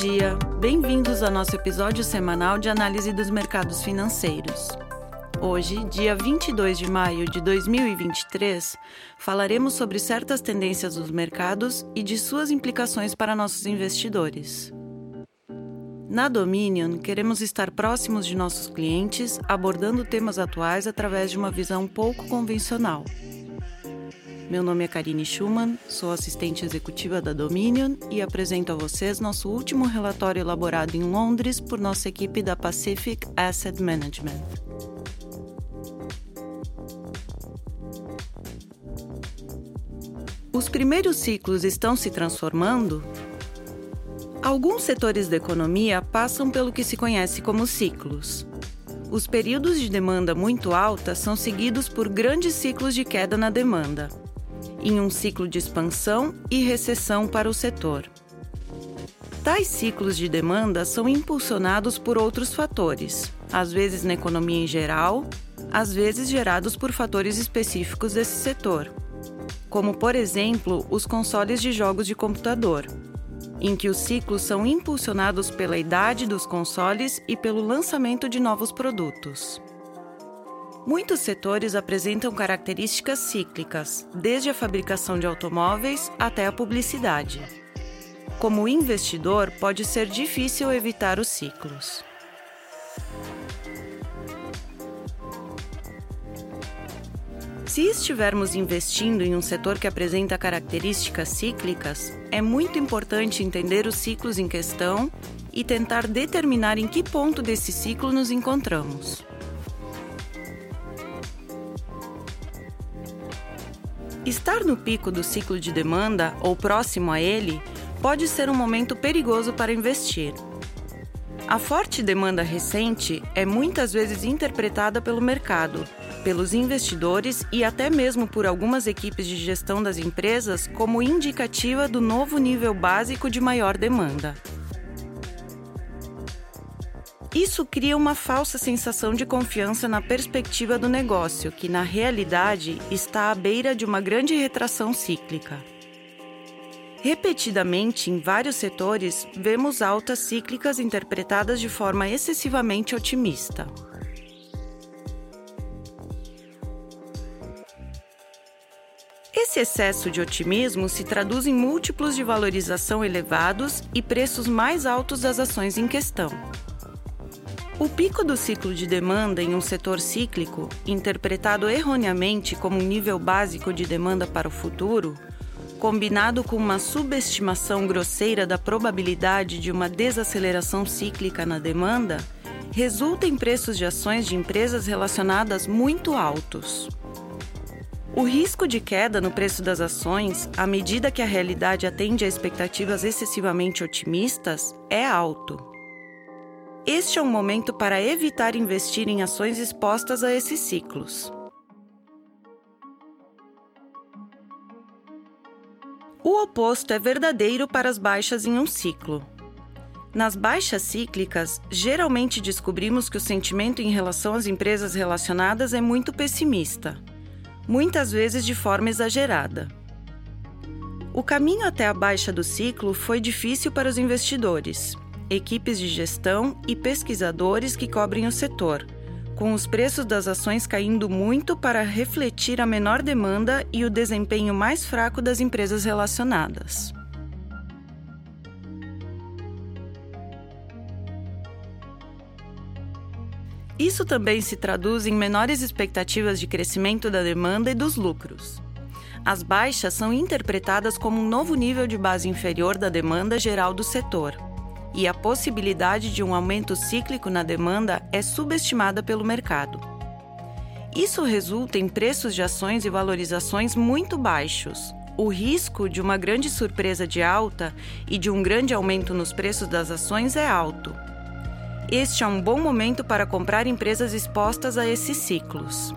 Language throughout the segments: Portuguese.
dia! Bem-vindos ao nosso episódio semanal de análise dos mercados financeiros. Hoje, dia 22 de maio de 2023, falaremos sobre certas tendências dos mercados e de suas implicações para nossos investidores. Na Dominion, queremos estar próximos de nossos clientes, abordando temas atuais através de uma visão pouco convencional. Meu nome é Karine Schumann, sou assistente executiva da Dominion e apresento a vocês nosso último relatório elaborado em Londres por nossa equipe da Pacific Asset Management. Os primeiros ciclos estão se transformando? Alguns setores da economia passam pelo que se conhece como ciclos. Os períodos de demanda muito alta são seguidos por grandes ciclos de queda na demanda em um ciclo de expansão e recessão para o setor. Tais ciclos de demanda são impulsionados por outros fatores, às vezes na economia em geral, às vezes gerados por fatores específicos desse setor, como, por exemplo, os consoles de jogos de computador, em que os ciclos são impulsionados pela idade dos consoles e pelo lançamento de novos produtos. Muitos setores apresentam características cíclicas, desde a fabricação de automóveis até a publicidade. Como investidor, pode ser difícil evitar os ciclos. Se estivermos investindo em um setor que apresenta características cíclicas, é muito importante entender os ciclos em questão e tentar determinar em que ponto desse ciclo nos encontramos. Estar no pico do ciclo de demanda ou próximo a ele pode ser um momento perigoso para investir. A forte demanda recente é muitas vezes interpretada pelo mercado, pelos investidores e até mesmo por algumas equipes de gestão das empresas como indicativa do novo nível básico de maior demanda. Isso cria uma falsa sensação de confiança na perspectiva do negócio, que na realidade está à beira de uma grande retração cíclica. Repetidamente, em vários setores, vemos altas cíclicas interpretadas de forma excessivamente otimista. Esse excesso de otimismo se traduz em múltiplos de valorização elevados e preços mais altos das ações em questão. O pico do ciclo de demanda em um setor cíclico, interpretado erroneamente como um nível básico de demanda para o futuro, combinado com uma subestimação grosseira da probabilidade de uma desaceleração cíclica na demanda, resulta em preços de ações de empresas relacionadas muito altos. O risco de queda no preço das ações, à medida que a realidade atende a expectativas excessivamente otimistas, é alto. Este é um momento para evitar investir em ações expostas a esses ciclos. O oposto é verdadeiro para as baixas em um ciclo. Nas baixas cíclicas, geralmente descobrimos que o sentimento em relação às empresas relacionadas é muito pessimista, muitas vezes de forma exagerada. O caminho até a baixa do ciclo foi difícil para os investidores equipes de gestão e pesquisadores que cobrem o setor, com os preços das ações caindo muito para refletir a menor demanda e o desempenho mais fraco das empresas relacionadas. Isso também se traduz em menores expectativas de crescimento da demanda e dos lucros. As baixas são interpretadas como um novo nível de base inferior da demanda geral do setor e a possibilidade de um aumento cíclico na demanda é subestimada pelo mercado. Isso resulta em preços de ações e valorizações muito baixos. O risco de uma grande surpresa de alta e de um grande aumento nos preços das ações é alto. Este é um bom momento para comprar empresas expostas a esses ciclos.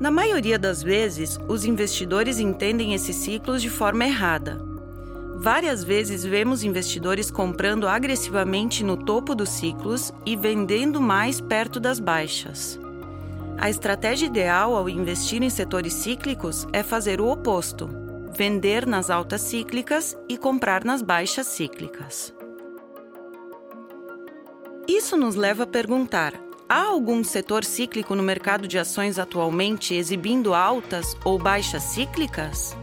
Na maioria das vezes, os investidores entendem esses ciclos de forma errada. Várias vezes vemos investidores comprando agressivamente no topo dos ciclos e vendendo mais perto das baixas. A estratégia ideal ao investir em setores cíclicos é fazer o oposto: vender nas altas cíclicas e comprar nas baixas cíclicas. Isso nos leva a perguntar: há algum setor cíclico no mercado de ações atualmente exibindo altas ou baixas cíclicas?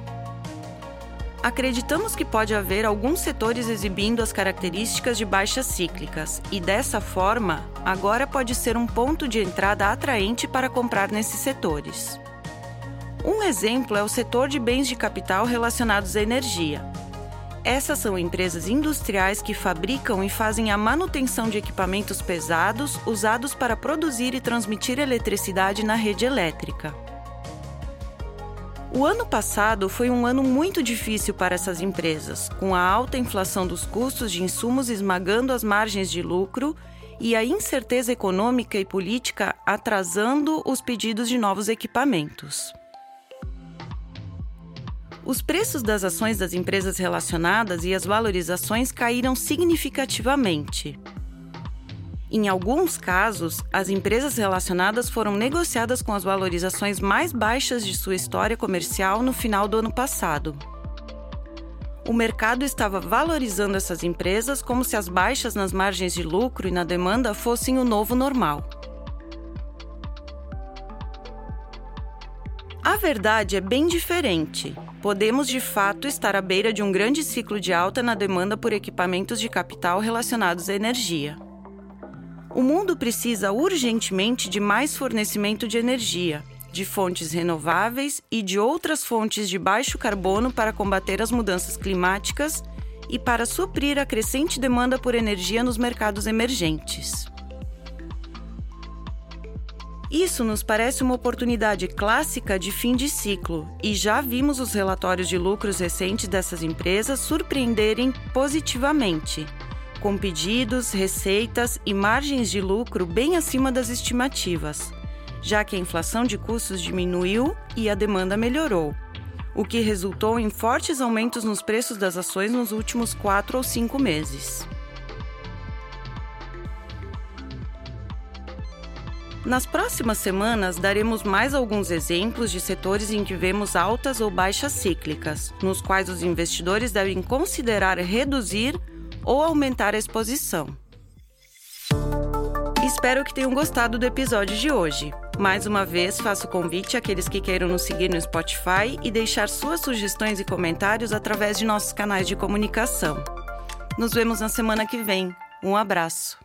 Acreditamos que pode haver alguns setores exibindo as características de baixas cíclicas e, dessa forma, agora pode ser um ponto de entrada atraente para comprar nesses setores. Um exemplo é o setor de bens de capital relacionados à energia. Essas são empresas industriais que fabricam e fazem a manutenção de equipamentos pesados usados para produzir e transmitir eletricidade na rede elétrica. O ano passado foi um ano muito difícil para essas empresas, com a alta inflação dos custos de insumos esmagando as margens de lucro e a incerteza econômica e política atrasando os pedidos de novos equipamentos. Os preços das ações das empresas relacionadas e as valorizações caíram significativamente. Em alguns casos, as empresas relacionadas foram negociadas com as valorizações mais baixas de sua história comercial no final do ano passado. O mercado estava valorizando essas empresas como se as baixas nas margens de lucro e na demanda fossem o novo normal. A verdade é bem diferente. Podemos de fato estar à beira de um grande ciclo de alta na demanda por equipamentos de capital relacionados à energia. O mundo precisa urgentemente de mais fornecimento de energia, de fontes renováveis e de outras fontes de baixo carbono para combater as mudanças climáticas e para suprir a crescente demanda por energia nos mercados emergentes. Isso nos parece uma oportunidade clássica de fim de ciclo, e já vimos os relatórios de lucros recentes dessas empresas surpreenderem positivamente com pedidos, receitas e margens de lucro bem acima das estimativas, já que a inflação de custos diminuiu e a demanda melhorou, o que resultou em fortes aumentos nos preços das ações nos últimos quatro ou cinco meses. Nas próximas semanas, daremos mais alguns exemplos de setores em que vemos altas ou baixas cíclicas, nos quais os investidores devem considerar reduzir ou aumentar a exposição. Espero que tenham gostado do episódio de hoje. Mais uma vez, faço convite àqueles que queiram nos seguir no Spotify e deixar suas sugestões e comentários através de nossos canais de comunicação. Nos vemos na semana que vem. Um abraço.